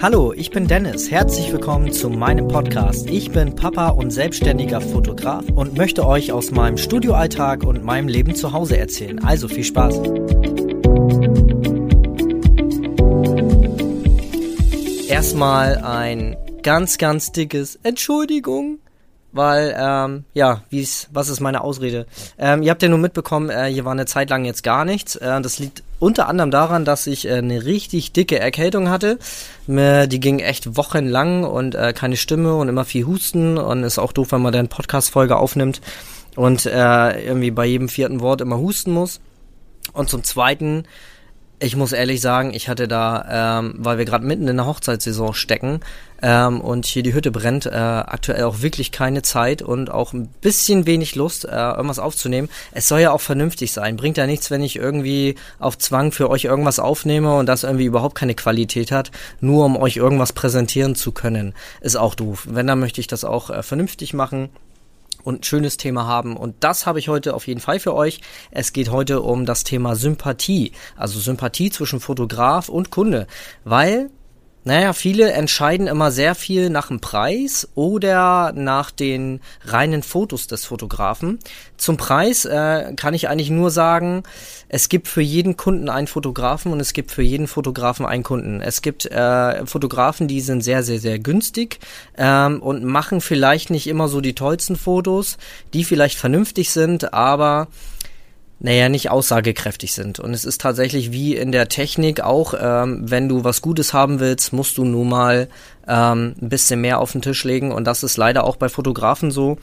Hallo, ich bin Dennis. Herzlich willkommen zu meinem Podcast. Ich bin Papa und selbstständiger Fotograf und möchte euch aus meinem Studioalltag und meinem Leben zu Hause erzählen. Also viel Spaß. Erstmal ein ganz, ganz dickes Entschuldigung weil, ähm, ja, wie's, was ist meine Ausrede? Ähm, ihr habt ja nur mitbekommen, äh, hier war eine Zeit lang jetzt gar nichts. Äh, das liegt unter anderem daran, dass ich äh, eine richtig dicke Erkältung hatte. Die ging echt wochenlang und äh, keine Stimme und immer viel Husten und ist auch doof, wenn man dann Podcast-Folge aufnimmt und äh, irgendwie bei jedem vierten Wort immer husten muss. Und zum Zweiten ich muss ehrlich sagen, ich hatte da, ähm, weil wir gerade mitten in der Hochzeitssaison stecken ähm, und hier die Hütte brennt, äh, aktuell auch wirklich keine Zeit und auch ein bisschen wenig Lust, äh, irgendwas aufzunehmen. Es soll ja auch vernünftig sein. Bringt ja nichts, wenn ich irgendwie auf Zwang für euch irgendwas aufnehme und das irgendwie überhaupt keine Qualität hat, nur um euch irgendwas präsentieren zu können. Ist auch doof. Wenn, dann möchte ich das auch äh, vernünftig machen und ein schönes Thema haben. Und das habe ich heute auf jeden Fall für euch. Es geht heute um das Thema Sympathie. Also Sympathie zwischen Fotograf und Kunde. Weil naja, viele entscheiden immer sehr viel nach dem Preis oder nach den reinen Fotos des Fotografen. Zum Preis äh, kann ich eigentlich nur sagen, es gibt für jeden Kunden einen Fotografen und es gibt für jeden Fotografen einen Kunden. Es gibt äh, Fotografen, die sind sehr, sehr, sehr günstig ähm, und machen vielleicht nicht immer so die tollsten Fotos, die vielleicht vernünftig sind, aber naja, nicht aussagekräftig sind. Und es ist tatsächlich wie in der Technik auch, ähm, wenn du was Gutes haben willst, musst du nun mal ähm, ein bisschen mehr auf den Tisch legen. Und das ist leider auch bei Fotografen so.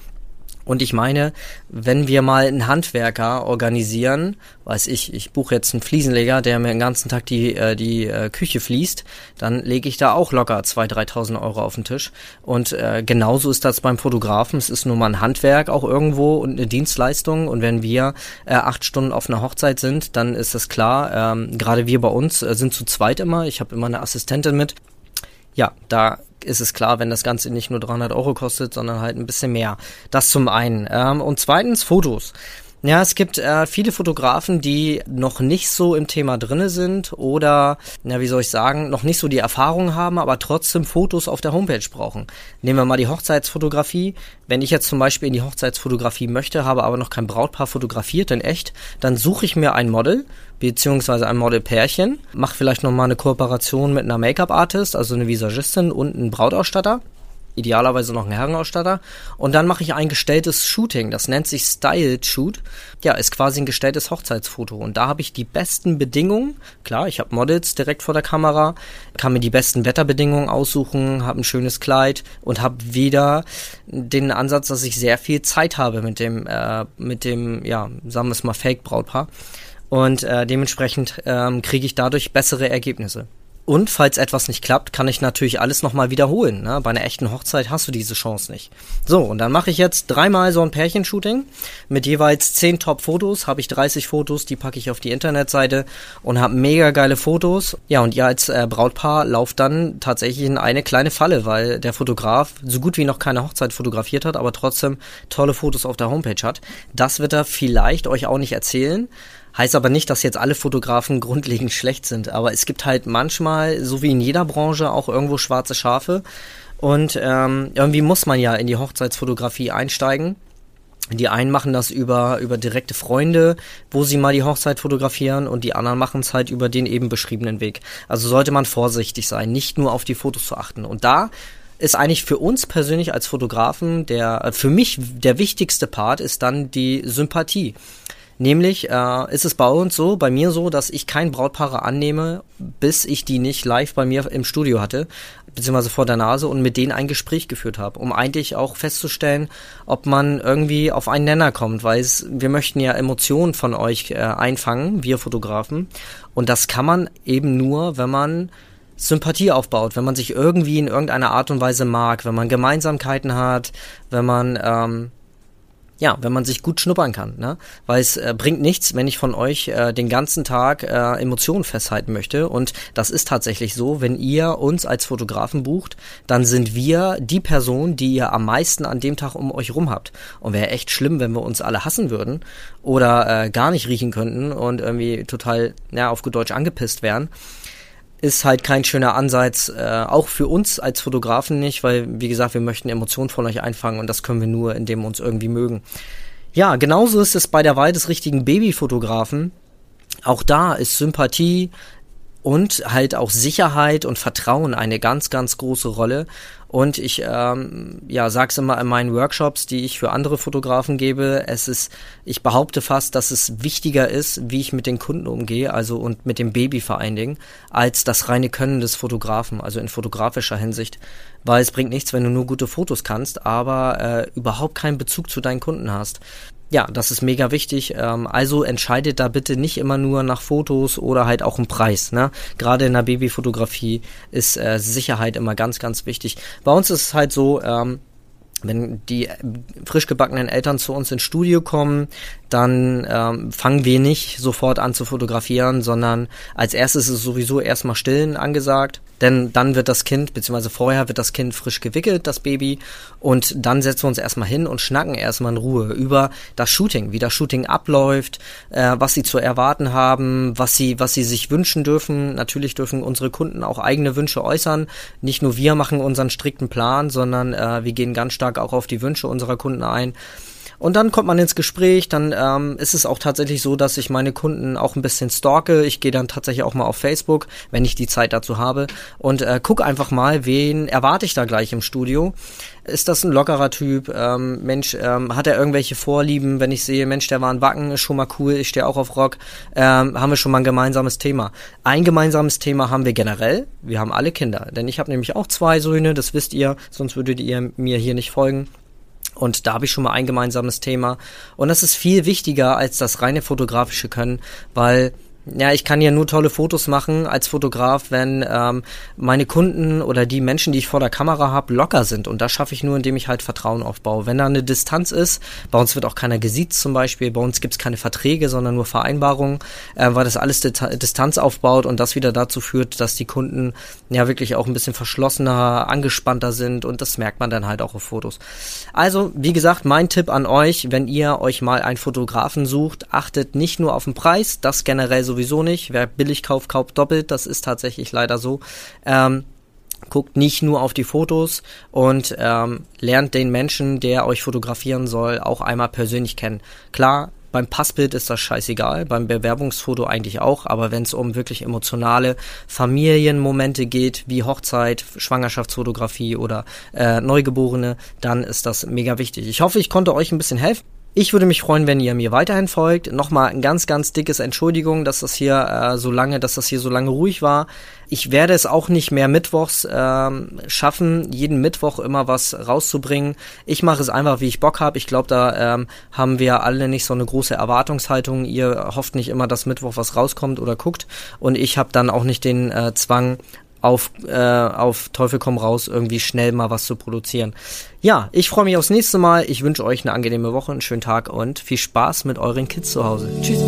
Und ich meine, wenn wir mal einen Handwerker organisieren, weiß ich, ich buche jetzt einen Fliesenleger, der mir den ganzen Tag die, äh, die äh, Küche fließt, dann lege ich da auch locker 2.000, 3.000 Euro auf den Tisch. Und äh, genauso ist das beim Fotografen. Es ist nur mal ein Handwerk auch irgendwo und eine Dienstleistung. Und wenn wir äh, acht Stunden auf einer Hochzeit sind, dann ist das klar. Ähm, Gerade wir bei uns äh, sind zu zweit immer. Ich habe immer eine Assistentin mit. Ja, da ist es klar, wenn das Ganze nicht nur 300 Euro kostet, sondern halt ein bisschen mehr. Das zum einen. Ähm, und zweitens Fotos. Ja, es gibt äh, viele Fotografen, die noch nicht so im Thema drinne sind oder, na, wie soll ich sagen, noch nicht so die Erfahrung haben, aber trotzdem Fotos auf der Homepage brauchen. Nehmen wir mal die Hochzeitsfotografie. Wenn ich jetzt zum Beispiel in die Hochzeitsfotografie möchte, habe aber noch kein Brautpaar fotografiert in echt, dann suche ich mir ein Model beziehungsweise ein Modelpärchen, mache vielleicht noch mal eine Kooperation mit einer Make-up-Artist, also eine Visagistin und einen Brautausstatter idealerweise noch einen Herrenausstatter. Und dann mache ich ein gestelltes Shooting, das nennt sich Styled Shoot. Ja, ist quasi ein gestelltes Hochzeitsfoto. Und da habe ich die besten Bedingungen. Klar, ich habe Models direkt vor der Kamera, kann mir die besten Wetterbedingungen aussuchen, habe ein schönes Kleid und habe wieder den Ansatz, dass ich sehr viel Zeit habe mit dem, äh, mit dem, ja, sagen wir es mal, Fake-Brautpaar. Und äh, dementsprechend ähm, kriege ich dadurch bessere Ergebnisse. Und falls etwas nicht klappt, kann ich natürlich alles nochmal wiederholen. Ne? Bei einer echten Hochzeit hast du diese Chance nicht. So, und dann mache ich jetzt dreimal so ein Pärchenshooting mit jeweils zehn Top-Fotos. Habe ich 30 Fotos, die packe ich auf die Internetseite und habe mega geile Fotos. Ja, und ihr als äh, Brautpaar lauft dann tatsächlich in eine kleine Falle, weil der Fotograf so gut wie noch keine Hochzeit fotografiert hat, aber trotzdem tolle Fotos auf der Homepage hat. Das wird er vielleicht euch auch nicht erzählen. Heißt aber nicht, dass jetzt alle Fotografen grundlegend schlecht sind. Aber es gibt halt manchmal, so wie in jeder Branche, auch irgendwo schwarze Schafe. Und ähm, irgendwie muss man ja in die Hochzeitsfotografie einsteigen. Die einen machen das über, über direkte Freunde, wo sie mal die Hochzeit fotografieren und die anderen machen es halt über den eben beschriebenen Weg. Also sollte man vorsichtig sein, nicht nur auf die Fotos zu achten. Und da ist eigentlich für uns persönlich als Fotografen der, für mich der wichtigste Part ist dann die Sympathie. Nämlich äh, ist es bei uns so, bei mir so, dass ich kein Brautpaare annehme, bis ich die nicht live bei mir im Studio hatte, beziehungsweise vor der Nase und mit denen ein Gespräch geführt habe, um eigentlich auch festzustellen, ob man irgendwie auf einen Nenner kommt, weil es, wir möchten ja Emotionen von euch äh, einfangen, wir Fotografen. Und das kann man eben nur, wenn man Sympathie aufbaut, wenn man sich irgendwie in irgendeiner Art und Weise mag, wenn man Gemeinsamkeiten hat, wenn man ähm, ja, wenn man sich gut schnuppern kann, ne? Weil es äh, bringt nichts, wenn ich von euch äh, den ganzen Tag äh, Emotionen festhalten möchte. Und das ist tatsächlich so, wenn ihr uns als Fotografen bucht, dann sind wir die Person, die ihr am meisten an dem Tag um euch rum habt. Und wäre echt schlimm, wenn wir uns alle hassen würden oder äh, gar nicht riechen könnten und irgendwie total, ja, auf gut Deutsch angepisst wären. Ist halt kein schöner Ansatz, äh, auch für uns als Fotografen nicht, weil, wie gesagt, wir möchten Emotionen von euch einfangen und das können wir nur, indem wir uns irgendwie mögen. Ja, genauso ist es bei der Wahl des richtigen Babyfotografen. Auch da ist Sympathie, und halt auch Sicherheit und Vertrauen eine ganz, ganz große Rolle. Und ich ähm, ja, sag's immer in meinen Workshops, die ich für andere Fotografen gebe. Es ist, ich behaupte fast, dass es wichtiger ist, wie ich mit den Kunden umgehe, also und mit dem Baby vor allen Dingen, als das reine Können des Fotografen, also in fotografischer Hinsicht. Weil es bringt nichts, wenn du nur gute Fotos kannst, aber äh, überhaupt keinen Bezug zu deinen Kunden hast. Ja, das ist mega wichtig. Ähm, also entscheidet da bitte nicht immer nur nach Fotos oder halt auch im Preis. Ne? Gerade in der Babyfotografie ist äh, Sicherheit immer ganz, ganz wichtig. Bei uns ist es halt so, ähm, wenn die frisch gebackenen Eltern zu uns ins Studio kommen, dann ähm, fangen wir nicht sofort an zu fotografieren, sondern als erstes ist es sowieso erstmal stillen angesagt. Denn dann wird das Kind, beziehungsweise vorher wird das Kind frisch gewickelt, das Baby, und dann setzen wir uns erstmal hin und schnacken erstmal in Ruhe über das Shooting, wie das Shooting abläuft, äh, was sie zu erwarten haben, was sie, was sie sich wünschen dürfen. Natürlich dürfen unsere Kunden auch eigene Wünsche äußern. Nicht nur wir machen unseren strikten Plan, sondern äh, wir gehen ganz stark auch auf die Wünsche unserer Kunden ein. Und dann kommt man ins Gespräch, dann ähm, ist es auch tatsächlich so, dass ich meine Kunden auch ein bisschen stalke. Ich gehe dann tatsächlich auch mal auf Facebook, wenn ich die Zeit dazu habe und äh, guck einfach mal, wen erwarte ich da gleich im Studio. Ist das ein lockerer Typ? Ähm, Mensch, ähm, hat er irgendwelche Vorlieben? Wenn ich sehe, Mensch, der war ein Wacken, ist schon mal cool, ich stehe auch auf Rock, ähm, haben wir schon mal ein gemeinsames Thema. Ein gemeinsames Thema haben wir generell, wir haben alle Kinder. Denn ich habe nämlich auch zwei Söhne, das wisst ihr, sonst würdet ihr mir hier nicht folgen. Und da habe ich schon mal ein gemeinsames Thema. Und das ist viel wichtiger als das reine fotografische Können, weil ja, ich kann ja nur tolle Fotos machen als Fotograf, wenn ähm, meine Kunden oder die Menschen, die ich vor der Kamera habe, locker sind. Und das schaffe ich nur, indem ich halt Vertrauen aufbaue. Wenn da eine Distanz ist, bei uns wird auch keiner gesiezt zum Beispiel, bei uns gibt's keine Verträge, sondern nur Vereinbarungen, äh, weil das alles Distanz aufbaut und das wieder dazu führt, dass die Kunden ja wirklich auch ein bisschen verschlossener, angespannter sind und das merkt man dann halt auch auf Fotos. Also, wie gesagt, mein Tipp an euch, wenn ihr euch mal einen Fotografen sucht, achtet nicht nur auf den Preis, das generell so sowieso nicht. Wer billig kauft, kauft doppelt. Das ist tatsächlich leider so. Ähm, guckt nicht nur auf die Fotos und ähm, lernt den Menschen, der euch fotografieren soll, auch einmal persönlich kennen. Klar, beim Passbild ist das scheißegal, beim Bewerbungsfoto eigentlich auch, aber wenn es um wirklich emotionale Familienmomente geht, wie Hochzeit, Schwangerschaftsfotografie oder äh, Neugeborene, dann ist das mega wichtig. Ich hoffe, ich konnte euch ein bisschen helfen. Ich würde mich freuen, wenn ihr mir weiterhin folgt. Nochmal ein ganz, ganz dickes Entschuldigung, dass das hier äh, so lange, dass das hier so lange ruhig war. Ich werde es auch nicht mehr mittwochs ähm, schaffen, jeden Mittwoch immer was rauszubringen. Ich mache es einfach, wie ich Bock habe. Ich glaube, da ähm, haben wir alle nicht so eine große Erwartungshaltung. Ihr hofft nicht immer, dass Mittwoch was rauskommt oder guckt. Und ich habe dann auch nicht den äh, Zwang, auf, äh, auf Teufel komm raus irgendwie schnell mal was zu produzieren. Ja, ich freue mich aufs nächste Mal. Ich wünsche euch eine angenehme Woche, einen schönen Tag und viel Spaß mit euren Kids zu Hause. Tschüss.